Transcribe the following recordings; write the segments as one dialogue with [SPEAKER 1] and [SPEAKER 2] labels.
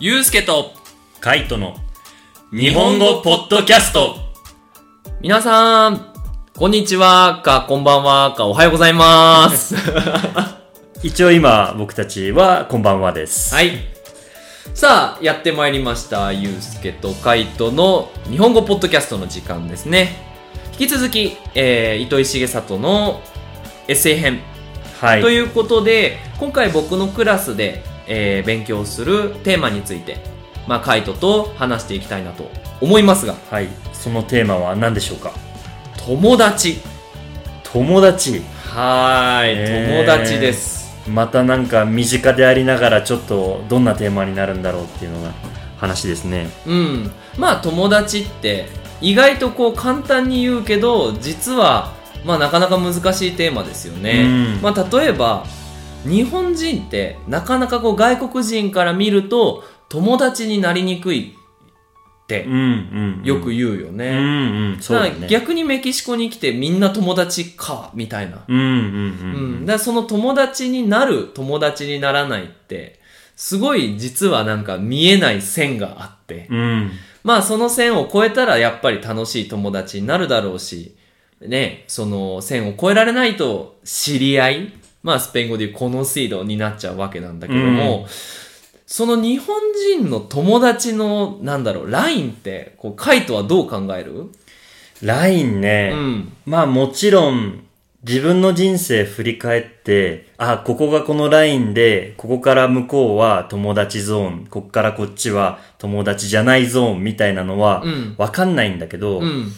[SPEAKER 1] ゆうすけと
[SPEAKER 2] カイトの日本語ポッドキャスト
[SPEAKER 1] 皆さん、こんにちはか、こんばんはか、おはようございます。
[SPEAKER 2] 一応今僕たちはこんばんはです。
[SPEAKER 1] はい。さあ、やってまいりました。ゆうすけとカイトの日本語ポッドキャストの時間ですね。引き続き、えー、糸井重里のエッセイ編
[SPEAKER 2] はい。
[SPEAKER 1] ということで今回僕のクラスで、えー勉強するテーマについて、まあ、カイトと話していきたいなと思いますが。
[SPEAKER 2] はい。そのテーマは何でしょうか？
[SPEAKER 1] 友達。
[SPEAKER 2] 友達？
[SPEAKER 1] はーい、
[SPEAKER 2] えー。
[SPEAKER 1] 友達です。
[SPEAKER 2] またなんか身近でありながらちょっとどんなテーマになるんだろうっていうのが話ですね。
[SPEAKER 1] うん。まあ友達って意外とこう簡単に言うけど実はまあなかなか難しいテーマですよね、
[SPEAKER 2] うん。
[SPEAKER 1] まあ例えば日本人ってなかなかこう外国人から見ると友達になりにくいって。よく言うよね、
[SPEAKER 2] うんうん。そうだ
[SPEAKER 1] だから
[SPEAKER 2] ね。
[SPEAKER 1] 逆にメキシコに来てみんな友達かみたいな、
[SPEAKER 2] うんうん
[SPEAKER 1] う
[SPEAKER 2] うんん。
[SPEAKER 1] だその友達になる友達にならないってすごい実はなんか見えない線があって、
[SPEAKER 2] うん。
[SPEAKER 1] まあその線を越えたらやっぱり楽しい友達になるだろうしねその線を越えられないと知り合いまあスペイン語で言うコノシードになっちゃうわけなんだけども、
[SPEAKER 2] うん。
[SPEAKER 1] その日本人の友達のなんだろうラインってこうカイトはどう考える
[SPEAKER 2] ？LINE ね。
[SPEAKER 1] うん。
[SPEAKER 2] まあもちろん自分の人生振り返って、あ、ここがこのラインで、ここから向こうは友達ゾーン、ここからこっちは友達じゃないゾーンみたいなのは
[SPEAKER 1] うん。
[SPEAKER 2] わかんないんだけど、
[SPEAKER 1] う
[SPEAKER 2] うん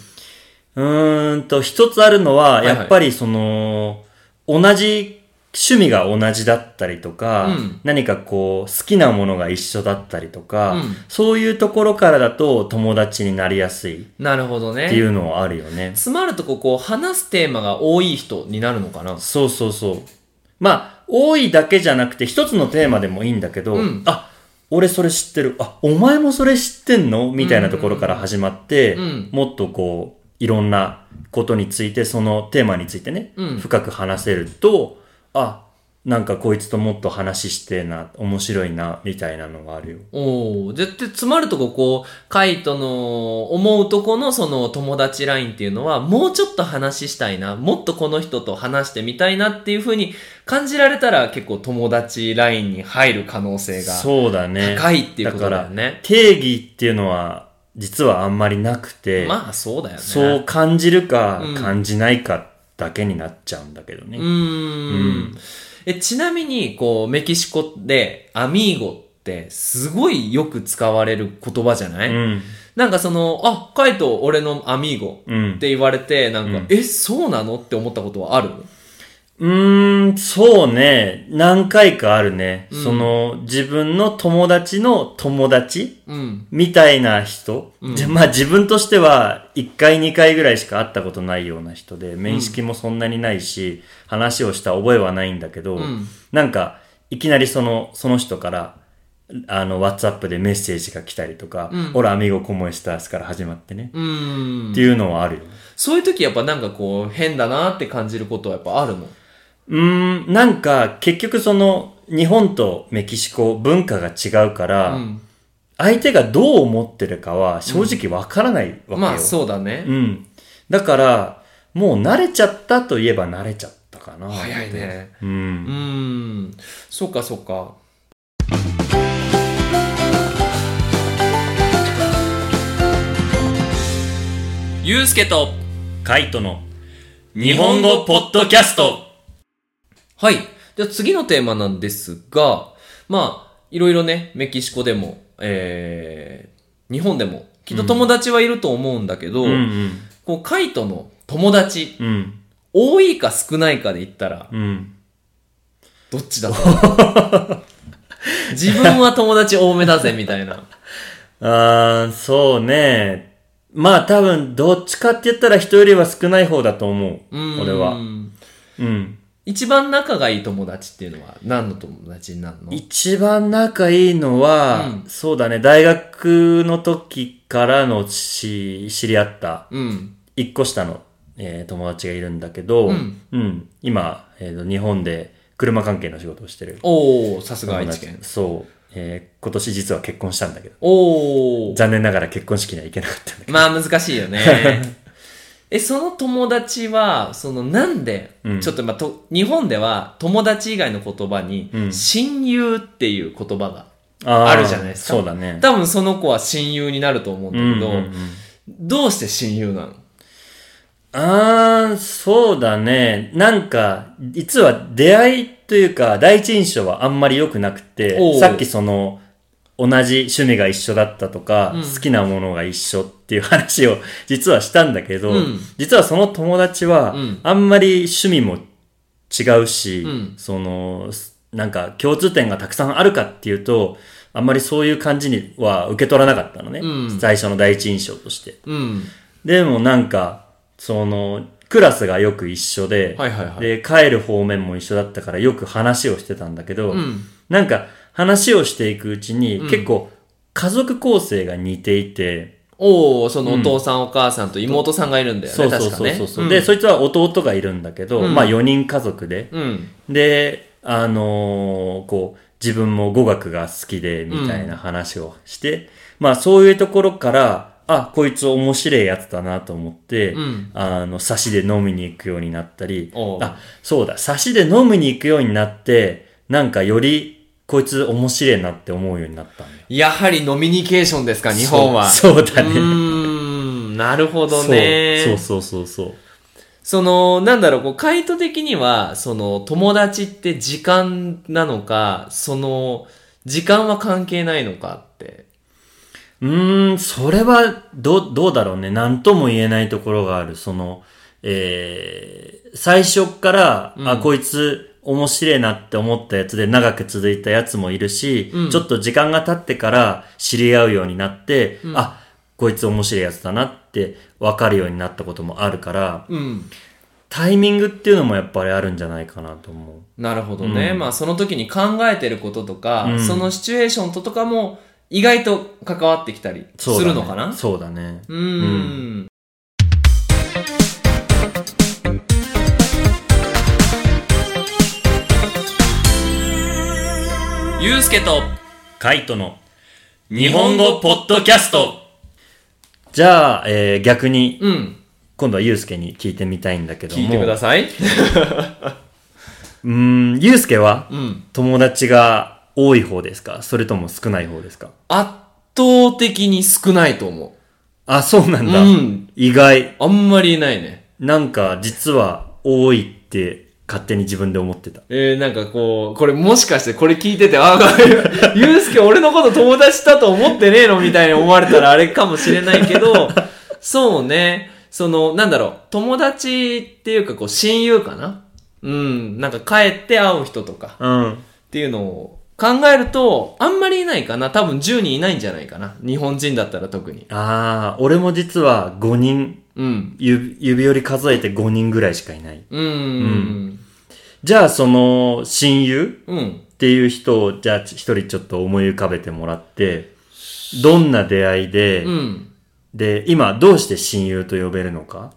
[SPEAKER 2] ーんと一つあるのは、
[SPEAKER 1] いはい。
[SPEAKER 2] やっぱりその、同じ趣味が同じだったりとか、
[SPEAKER 1] うん。
[SPEAKER 2] 何かこう好きなものが一緒だったりとか、
[SPEAKER 1] うん。
[SPEAKER 2] そういうところからだと友達になりやすいっ
[SPEAKER 1] なるほどね。
[SPEAKER 2] ていうのはあるよね。
[SPEAKER 1] つまるとここう話すテーマが多い人になるのかな？
[SPEAKER 2] そうそうそう。まあ、多いだけじゃなくて、一つのテーマでもいいんだけど、
[SPEAKER 1] うん。
[SPEAKER 2] あ、俺それ知ってる。あ、お前もそれ知ってんの？みたいなところから始まって、
[SPEAKER 1] うん。
[SPEAKER 2] もっとこう、いろんなことについて、そのテーマについてね、
[SPEAKER 1] うん。
[SPEAKER 2] 深く話せると、あ、なんかこいつともっと話してえな、面白いな、みたいなのがあるよ。
[SPEAKER 1] おお絶対つまるとここうカイトの思うとこのその友達ラインっていうのはもうちょっと話したいなもっとこの人と話してみたいなっていうふうに感じられたら結構友達ラインに入る可能性が
[SPEAKER 2] そうだね。
[SPEAKER 1] 高いっていうことだよ
[SPEAKER 2] から、
[SPEAKER 1] ね
[SPEAKER 2] 定義っていうのは、実はあんまりなくて、
[SPEAKER 1] まあそうだよね
[SPEAKER 2] そう感じるか
[SPEAKER 1] うん
[SPEAKER 2] 感じないかだけになっちゃうんだけどね。
[SPEAKER 1] うーんえちなみにこうメキシコでアミーゴってすごいよく使われる言葉じゃない、
[SPEAKER 2] うん。
[SPEAKER 1] なんかそのあカイト俺のアミーゴ
[SPEAKER 2] うん
[SPEAKER 1] っ。て言われて、なんか、
[SPEAKER 2] うん
[SPEAKER 1] え、そうなの？って思ったことはある？
[SPEAKER 2] うーん、そうね。何回かあるね。
[SPEAKER 1] うん
[SPEAKER 2] その、自分の友達の友達
[SPEAKER 1] うん。
[SPEAKER 2] みたいな人。
[SPEAKER 1] うん
[SPEAKER 2] じゃまあ自分としては1回2回ぐらいしか会ったことないような人で、面識もそんなにないし、話をした覚えはないんだけど、
[SPEAKER 1] うん
[SPEAKER 2] なんか、いきなりその、その人から、あの、WhatsApp でメッセージが来たりとか、
[SPEAKER 1] うん
[SPEAKER 2] オラアミゴコモエスタースから始まってね。
[SPEAKER 1] う
[SPEAKER 2] っていうのはあるよ。
[SPEAKER 1] そういう時やっぱなんかこう、変だなって感じることはやっぱあるの？
[SPEAKER 2] うーん、なんか結局その日本とメキシコ文化が違うから、
[SPEAKER 1] うん。
[SPEAKER 2] 相手がどう思ってるかは正直わからないわけよ。
[SPEAKER 1] まあそうだね。
[SPEAKER 2] うん。だから、もう慣れちゃったといえば慣れちゃったかな。
[SPEAKER 1] 早い。ね。
[SPEAKER 2] う。
[SPEAKER 1] うんーん。そっかそっか。ゆうすけと、
[SPEAKER 2] カイトの日本語ポッドキャスト。
[SPEAKER 1] はい。じゃあ次のテーマなんですが、まあ、いろいろね、メキシコでも、えー、日本でも、きっと友達はいると思うんだけど、
[SPEAKER 2] うんうん。
[SPEAKER 1] こう、カイトの友達、
[SPEAKER 2] うん。
[SPEAKER 1] 多いか少ないかで言ったら、
[SPEAKER 2] うん。
[SPEAKER 1] どっちだと自分は友達多めだぜ、みたいな。
[SPEAKER 2] あー、そうね。まあ多分、どっちかって言ったら人よりは少ない方だと思う。俺は。うん。
[SPEAKER 1] 一番仲がいい友達っていうのは何の友達になるの？
[SPEAKER 2] 一番仲いいのは、
[SPEAKER 1] うん
[SPEAKER 2] そうだね、大学の時からのし知り合った、
[SPEAKER 1] うん。
[SPEAKER 2] 一個下の、えー友達がいるんだけど、
[SPEAKER 1] うん
[SPEAKER 2] 今、えーと、日本で車関係の仕事をしてる
[SPEAKER 1] おー、さすが愛知県。
[SPEAKER 2] そう。えー今年実は結婚したんだけど、
[SPEAKER 1] おー。
[SPEAKER 2] 残念ながら結婚式には行けなかったんだけど。
[SPEAKER 1] まあ難しいよね。え、その友達は、そのなんで、
[SPEAKER 2] うん。
[SPEAKER 1] ちょっとまあと、日本では友達以外の言葉に、
[SPEAKER 2] うん。
[SPEAKER 1] 親友っていう言葉が、
[SPEAKER 2] あー
[SPEAKER 1] あるじゃないですか。
[SPEAKER 2] そうだね。
[SPEAKER 1] 多分その子は親友になると思うんだけど、
[SPEAKER 2] うんうんうん。
[SPEAKER 1] どうして親友なの？
[SPEAKER 2] あー、そうだね。なんか、実は出会いというか、第一印象はあんまり良くなく
[SPEAKER 1] お
[SPEAKER 2] て、
[SPEAKER 1] う。
[SPEAKER 2] さっきその、同じ趣味が一緒だったとか、
[SPEAKER 1] うん
[SPEAKER 2] 好きなものが一緒っていう話を 実はしたんだけど、
[SPEAKER 1] うん
[SPEAKER 2] 実はその友達は
[SPEAKER 1] うん、
[SPEAKER 2] あんまり趣味も違うし、
[SPEAKER 1] うん
[SPEAKER 2] その、なんか共通点がたくさんあるかっていうと、あんまりそういう感じには受け取らなかったのね。
[SPEAKER 1] うん
[SPEAKER 2] 最初の第一印象として。
[SPEAKER 1] うん。
[SPEAKER 2] でもなんか、その、クラスがよく一緒で、
[SPEAKER 1] はいはいはい。
[SPEAKER 2] で、帰る方面も一緒だったからよく話をしてたんだけど、
[SPEAKER 1] うん。
[SPEAKER 2] なんか話をしていくうちに、
[SPEAKER 1] うん。
[SPEAKER 2] 結構家族構成が似ていて、
[SPEAKER 1] おー、そのお父さんお母さんと妹さんがいるんだよね、
[SPEAKER 2] そうそう
[SPEAKER 1] 確かね。
[SPEAKER 2] そうそうそう、
[SPEAKER 1] ん。
[SPEAKER 2] で、そいつは弟がいるんだけど、
[SPEAKER 1] うん。
[SPEAKER 2] まあ4人家族で、
[SPEAKER 1] うん。
[SPEAKER 2] で、あのーこう、自分も語学が好きで、みたいな話をして、まあそういうところから、あ、こいつ面白いやつだなと思って、
[SPEAKER 1] うん。
[SPEAKER 2] あの、差しで飲みに行くようになったり
[SPEAKER 1] お、う。
[SPEAKER 2] あ、そうだ、差しで飲みに行くようになって、なんかより、こいつ面白いなって思うようになったんだよ。
[SPEAKER 1] やはりノミニケーションですか、日本は。
[SPEAKER 2] そうそうだね
[SPEAKER 1] うーん、なるほどね。
[SPEAKER 2] そうそうそうそうそう。
[SPEAKER 1] その、なんだろう、こう、回答的には、その、友達って時間なのか、その、時間は関係ないのかって。
[SPEAKER 2] うーん、それは、どう、どうだろうね。なんとも言えないところがある。その、えー、最初から、あ、こいつ、面白いなって思ったやつで長く続いたやつもいるし、
[SPEAKER 1] うん
[SPEAKER 2] ちょっと時間が経ってから知り合うようになって、あ、こいつ面白いやつだなって分かるようになったこともあるから、
[SPEAKER 1] うん。
[SPEAKER 2] タイミングっていうのもやっぱりあるんじゃないかなと思う。
[SPEAKER 1] なるほどね。
[SPEAKER 2] うん
[SPEAKER 1] まあ、その時に考えてることとか、
[SPEAKER 2] うん
[SPEAKER 1] そのシチュエーションととかも、意外と関わってきたりす
[SPEAKER 2] そうだね
[SPEAKER 1] るのかな？
[SPEAKER 2] そうだね。
[SPEAKER 1] うーん。ゆうすけと
[SPEAKER 2] カイトの
[SPEAKER 1] 日本語ポッドキャスト。
[SPEAKER 2] じゃあ、えー逆に、
[SPEAKER 1] うん。
[SPEAKER 2] 今度はユうスケに聞いてみたいんだけども。
[SPEAKER 1] 聞いてください。
[SPEAKER 2] うーん、ゆうすけは
[SPEAKER 1] うん。
[SPEAKER 2] 友達が多い方ですか？それとも少ない方ですか？
[SPEAKER 1] 圧倒的に少ないと思
[SPEAKER 2] あ、そうなん
[SPEAKER 1] う。
[SPEAKER 2] だ。
[SPEAKER 1] うん。
[SPEAKER 2] 意外。
[SPEAKER 1] あんまりいないね。
[SPEAKER 2] なんか、実は多いって勝手に自分で思ってた。
[SPEAKER 1] えー、なんかこう、これもしかしてこれ聞いてて、あ、ゆうすけ俺のこと友達だと思ってねえのみたいに思われたらあれかもしれないけど、そうね。その、なんだろう、友達っていうかこう、親友かな？うん。なんか帰って会う人とか
[SPEAKER 2] うん。
[SPEAKER 1] っていうのを考えると、あんまりいないかな。多分10人いないんじゃないかな。日本人だったら特に。
[SPEAKER 2] あー、俺も実は5人、
[SPEAKER 1] うん。
[SPEAKER 2] 指指折り数えて5人ぐらいしかいない。
[SPEAKER 1] うん。うん。
[SPEAKER 2] じゃあ、その、親友
[SPEAKER 1] うん。
[SPEAKER 2] っていう人を、じゃあ、一人ちょっと思い浮かべてもらって、どんな出会いで、
[SPEAKER 1] うん。
[SPEAKER 2] で、今、どうして親友と呼べるのか？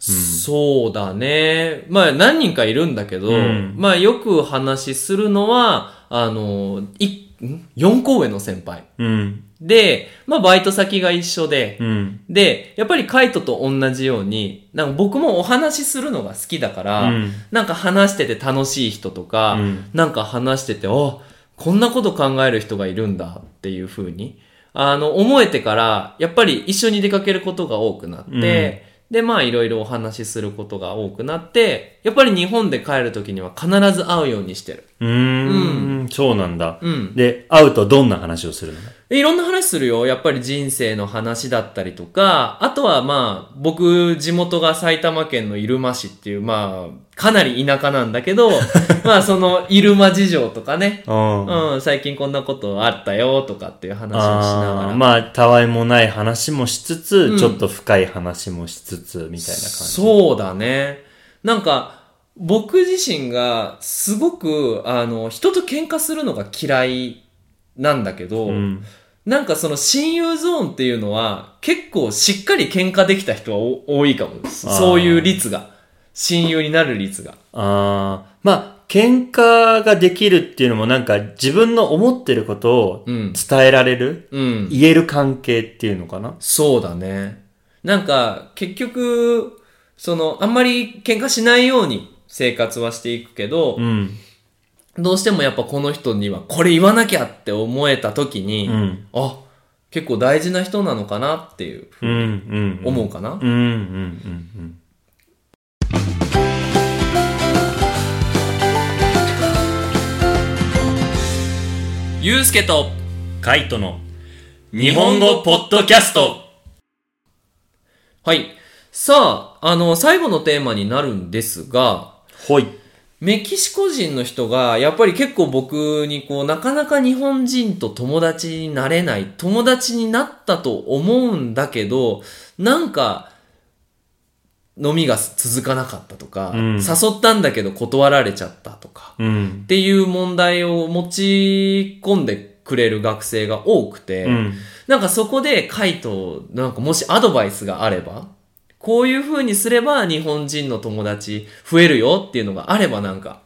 [SPEAKER 1] そうだね。まあ何人かいるんだけど、
[SPEAKER 2] うん
[SPEAKER 1] まあよく話するのは、あの、い、ん ?4 校上の先輩。
[SPEAKER 2] うん。
[SPEAKER 1] で、まあバイト先が一緒で、
[SPEAKER 2] うん。
[SPEAKER 1] で、やっぱりカイトと同じように、なんか僕もお話しするのが好きだから、
[SPEAKER 2] うん。
[SPEAKER 1] なんか話してて楽しい人とか、
[SPEAKER 2] うん。
[SPEAKER 1] なんか話してて、あ、こんなこと考える人がいるんだっていう風に、あの、思えてから、やっぱり一緒に出かけることが多くなって、で、まあいろいろお話しすることが多くなって、やっぱり日本で帰るときには必ず会うようにしてる。
[SPEAKER 2] うーん、そうなんだ。
[SPEAKER 1] うん。
[SPEAKER 2] で、会うとどんな話をするの？
[SPEAKER 1] いろんな話するよ。やっぱり人生の話だったりとか、あとはまあ、僕、地元が埼玉県の入間市っていう、まあ、かなり田舎なんだけど、まあその入間事情とかね、
[SPEAKER 2] うん。
[SPEAKER 1] うん、最近こんなことあったよとかっていう話をしながら。
[SPEAKER 2] あーまあ、たわいもない話もしつつ、
[SPEAKER 1] うん
[SPEAKER 2] ちょっと深い話もしつつ、みたいな感じ。
[SPEAKER 1] そうだね。なんか、僕自身がすごく、あの、人と喧嘩するのが嫌いなんだけど、
[SPEAKER 2] うん。
[SPEAKER 1] なんかその親友ゾーンっていうのは結構しっかり喧嘩できた人はお多いかもそういう率が。親友になる率が。
[SPEAKER 2] ああ、まあ、喧嘩ができるっていうのもなんか自分の思ってることを
[SPEAKER 1] うん。
[SPEAKER 2] 伝えられる、
[SPEAKER 1] うん。
[SPEAKER 2] 言える関係っていうのかな
[SPEAKER 1] そうだね。なんか、結局、その、あんまり喧嘩しないように生活はしていくけど、
[SPEAKER 2] うん。
[SPEAKER 1] どうしてもやっぱこの人にはこれ言わなきゃって思えた時に、
[SPEAKER 2] うん。
[SPEAKER 1] あ、結構大事な人なのかなっていう、
[SPEAKER 2] うん。うん。
[SPEAKER 1] 思うかな？ゆうすけと、
[SPEAKER 2] カイトの
[SPEAKER 1] 日本語ポッドキャスト。はい。さあ、あの、最後のテーマになるんですが、
[SPEAKER 2] ほい。
[SPEAKER 1] メキシコ人の人が、やっぱり結構僕にこう、なかなか日本人と友達になれない、友達になったと思うんだけど、なんか、飲みが続かなかったとか、
[SPEAKER 2] うん
[SPEAKER 1] 誘ったんだけど断られちゃったとか、
[SPEAKER 2] うん
[SPEAKER 1] っ。ていう問題を持ち込んでくれる学生が多くて、
[SPEAKER 2] うん。
[SPEAKER 1] なんかそこでカイト、なんかもしアドバイスがあれば、こういう風にすれば日本人の友達増えるよっていうのがあればなんか。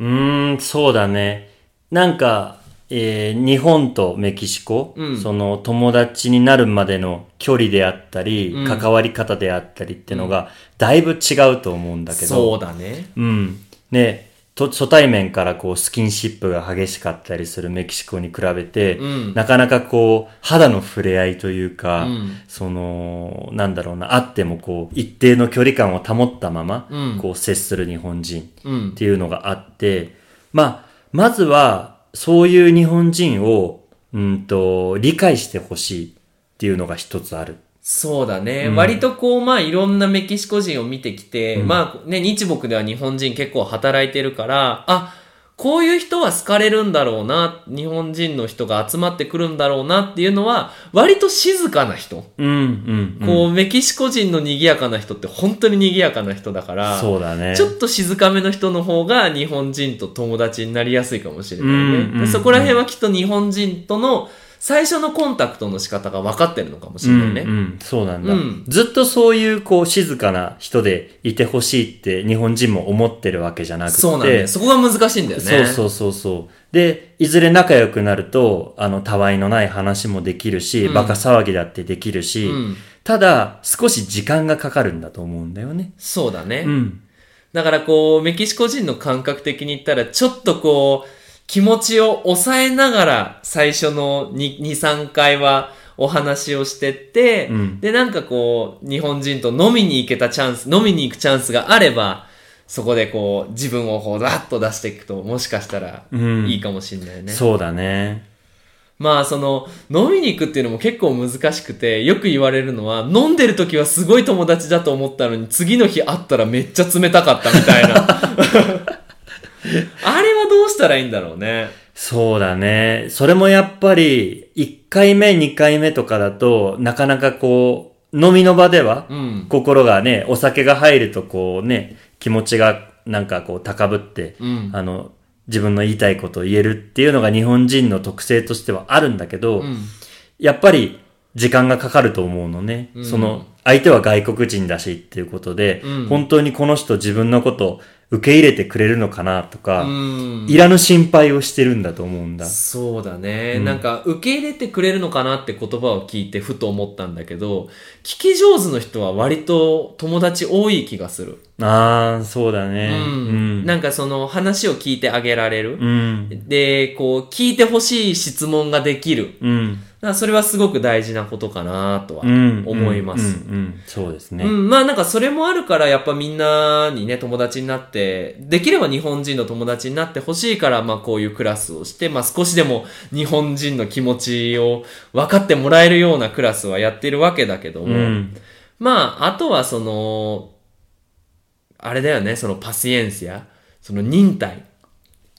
[SPEAKER 2] うーん、そうだね。なんか、えー日本とメキシコ、
[SPEAKER 1] うん
[SPEAKER 2] その友達になるまでの距離であったり、
[SPEAKER 1] うん
[SPEAKER 2] 関わり方であったりっていうのが、だいぶ違うと思うんだけど。
[SPEAKER 1] そうだね。
[SPEAKER 2] うん。ね、と初対面からこうスキンシップが激しかったりするメキシコに比べて、
[SPEAKER 1] うん
[SPEAKER 2] なかなかこう肌の触れ合いというか、
[SPEAKER 1] うん
[SPEAKER 2] その、なんだろうな、あってもこう一定の距離感を保ったまま、
[SPEAKER 1] うん
[SPEAKER 2] こう接する日本人
[SPEAKER 1] うん
[SPEAKER 2] っ。ていうのがあって、まあ、まずはそういう日本人を、うんと、理解してほしいっていうのが一つある。
[SPEAKER 1] そうだね、
[SPEAKER 2] うん
[SPEAKER 1] 割とこう、まあいろんなメキシコ人を見てきて、まあね、日木では日本人結構働いてるから、あ、こういう人は好かれるんだろうな、日本人の人が集まってくるんだろうなっていうのは、割と静かな人。
[SPEAKER 2] うん、うん、うん。
[SPEAKER 1] こう、メキシコ人の賑やかな人って本当に賑やかな人だから、
[SPEAKER 2] そうだね。
[SPEAKER 1] ちょっと静かめの人の方が日本人と友達になりやすいかもしれないね。
[SPEAKER 2] うんうんうん
[SPEAKER 1] でそこら辺はきっと日本人との最初のコンタクトの仕方が分かってるのかもしれないね。
[SPEAKER 2] うんうん、そうなんだ、
[SPEAKER 1] うん
[SPEAKER 2] ずっとそういうこう静かな人でいてほしいって日本人も思ってるわけじゃなくて。
[SPEAKER 1] そうなんだよ。そこが難しいんだよね。
[SPEAKER 2] そうそうそうそう。で、いずれ仲良くなると、あの、たわいのない話もできるし、
[SPEAKER 1] うん
[SPEAKER 2] バカ騒ぎだってできるし、
[SPEAKER 1] うん
[SPEAKER 2] ただ、少し時間がかかるんだと思うんだよね。
[SPEAKER 1] そうだね。
[SPEAKER 2] うん。
[SPEAKER 1] だからこう、メキシコ人の感覚的に言ったら、ちょっとこう、気持ちを抑えながら最初の2、2 3回はお話をしてって、
[SPEAKER 2] うん
[SPEAKER 1] で、なんかこう、日本人と飲みに行けたチャンス、飲みに行くチャンスがあれば、そこでこう、自分をこう、ざっと出していくと、もしかしたら
[SPEAKER 2] うん
[SPEAKER 1] いいかもしれないね。
[SPEAKER 2] そうだね。
[SPEAKER 1] まあその飲みに行くっていうのも結構難しくてよく言われるのは飲んでる時はすごい友達だと思ったのに次の日会ったらめっちゃ冷たかったみたいな どうしたらいいんだろうね。
[SPEAKER 2] そうだね。それもやっぱり、1回目、2回目とかだと、なかなかこう、飲みの場では、
[SPEAKER 1] うん。
[SPEAKER 2] 心がね、お酒が入るとこうね、気持ちがなんかこう高ぶって、
[SPEAKER 1] うん。
[SPEAKER 2] あの、自分の言いたいことを言えるっていうのが日本人の特性としてはあるんだけど、
[SPEAKER 1] うん。
[SPEAKER 2] やっぱり時間がかかると思うのね。
[SPEAKER 1] うん。
[SPEAKER 2] その、相手は外国人だしっていうことで、
[SPEAKER 1] うん。
[SPEAKER 2] 本当にこの人自分のこと受け入れてくれるのかなとか、
[SPEAKER 1] うん
[SPEAKER 2] いらぬ心配をしてるんだと思うんだ。
[SPEAKER 1] そうだね、
[SPEAKER 2] うん
[SPEAKER 1] なんか受け入れてくれるのかなって言葉を聞いてふと思ったんだけど聞き上手の人は割と友達多い気がする、
[SPEAKER 2] ああ、そうだね。
[SPEAKER 1] うんなんかその話を聞いてあげられる、
[SPEAKER 2] うん。
[SPEAKER 1] で、こう、聞いてほしい質問ができる。
[SPEAKER 2] うん。
[SPEAKER 1] それはすごく大事なことかなとは
[SPEAKER 2] うん。
[SPEAKER 1] 思います。
[SPEAKER 2] そうですね。
[SPEAKER 1] うん、まあなんかそれもあるからやっぱみんなにね友達になって、できれば日本人の友達になってほしいからまあこういうクラスをして、まあ少しでも日本人の気持ちを分かってもらえるようなクラスはやってるわけだけども、
[SPEAKER 2] うん。
[SPEAKER 1] まああとはその、あれだよね、そのパシエンスや、その忍耐。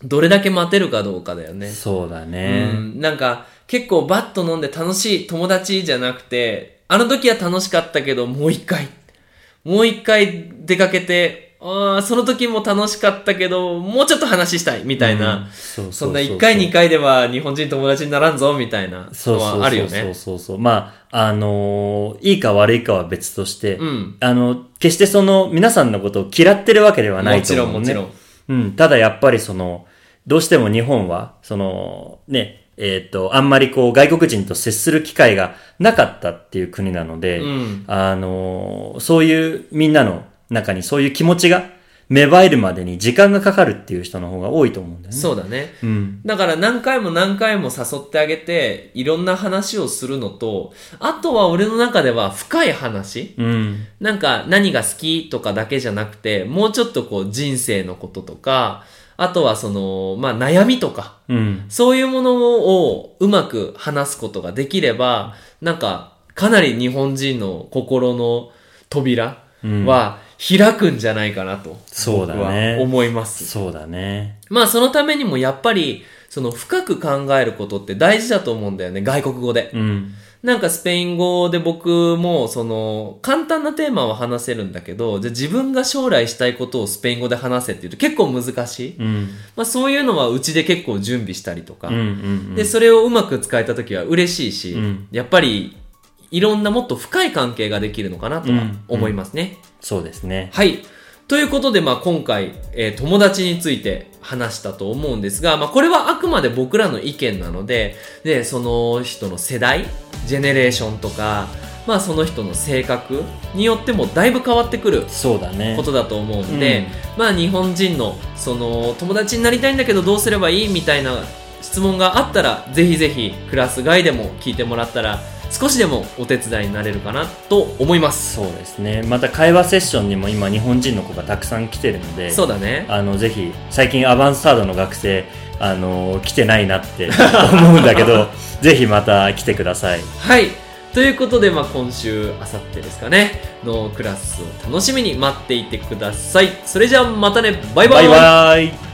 [SPEAKER 1] どれだけ待てるかどうかだよね。
[SPEAKER 2] そうだ
[SPEAKER 1] う
[SPEAKER 2] ね。
[SPEAKER 1] ん、なんか結構バッと飲んで楽しい友達じゃなくて、あの時は楽しかったけどもう一回、もう一回出かけて、ああ、その時も楽しかったけど、もうちょっと話したいみたいな、
[SPEAKER 2] うんそ
[SPEAKER 1] んな一回二回では日本人友達にならんぞみたいなの
[SPEAKER 2] そう
[SPEAKER 1] はあるよ
[SPEAKER 2] そう
[SPEAKER 1] ね。
[SPEAKER 2] そうそう。まあ、あのーいいか悪いかは別として、
[SPEAKER 1] うん。
[SPEAKER 2] あの、決してその、皆さんのことを嫌ってるわけではない
[SPEAKER 1] もちろ
[SPEAKER 2] と思う、ね。
[SPEAKER 1] んもちろん。
[SPEAKER 2] うん。ただやっぱりその、どうしても日本は、その、ね、えっ、と、あんまりこう外国人と接する機会がなかったっていう国なので、
[SPEAKER 1] うん
[SPEAKER 2] あの、そういうみんなの中にそういう気持ちが芽生えるまでに時間がかかるっていう人の方が多いと思うんだよね。
[SPEAKER 1] そうだね。
[SPEAKER 2] うん。
[SPEAKER 1] だから何回も何回も誘ってあげて、いろんな話をするのと、あとは俺の中では深い話
[SPEAKER 2] うん。
[SPEAKER 1] なんか何が好きとかだけじゃなくて、もうちょっとこう人生のこととか、あとはその、まあ悩みとか、
[SPEAKER 2] うん。
[SPEAKER 1] そういうものをうまく話すことができれば、なんかかなり日本人の心の扉は開くんじゃないかなと、
[SPEAKER 2] そうだね
[SPEAKER 1] 思います。
[SPEAKER 2] そうだね。
[SPEAKER 1] まあそのためにもやっぱり、その深く考えることって大事だと思うんだよね、外国語で。
[SPEAKER 2] うん。
[SPEAKER 1] なんかスペイン語で僕もその簡単なテーマは話せるんだけど、じゃあ自分が将来したいことをスペイン語で話せって言うと結構難しい。
[SPEAKER 2] うん。
[SPEAKER 1] まあそういうのはうちで結構準備したりとか。
[SPEAKER 2] うん。うん。
[SPEAKER 1] で、それをうまく使えた時は嬉しいし、
[SPEAKER 2] うん
[SPEAKER 1] やっぱりいろんなもっと深い関係ができるのかなとは思いますね。
[SPEAKER 2] そうですね。
[SPEAKER 1] はい。ということで、まあ、今回、えー友達について話したと思うんですが、まあ、これはあくまで僕らの意見なので、で、その人の世代、ジェネレーションとか、まあ、その人の性格によってもだいぶ変わってくる
[SPEAKER 2] そうだね。
[SPEAKER 1] ことだと思うんで、まあ、日本人の、その、友達になりたいんだけどどうすればいいみたいな質問があったら、ぜひぜひ、クラス外でも聞いてもらったら、少しでもお手伝いになれるかなと思います。
[SPEAKER 2] そうですね。また会話セッションにも今日本人の子がたくさん来てるので、
[SPEAKER 1] そうだね。
[SPEAKER 2] あの、ぜひ、最近アバンサードの学生、あの、来てないなって 思うんだけど、ぜひまた来てください。
[SPEAKER 1] はい。ということで、まあ、今週、あさってですかね、のクラスを楽しみに待っていてください。それじゃあ、またね、バイバイ
[SPEAKER 2] バイバイ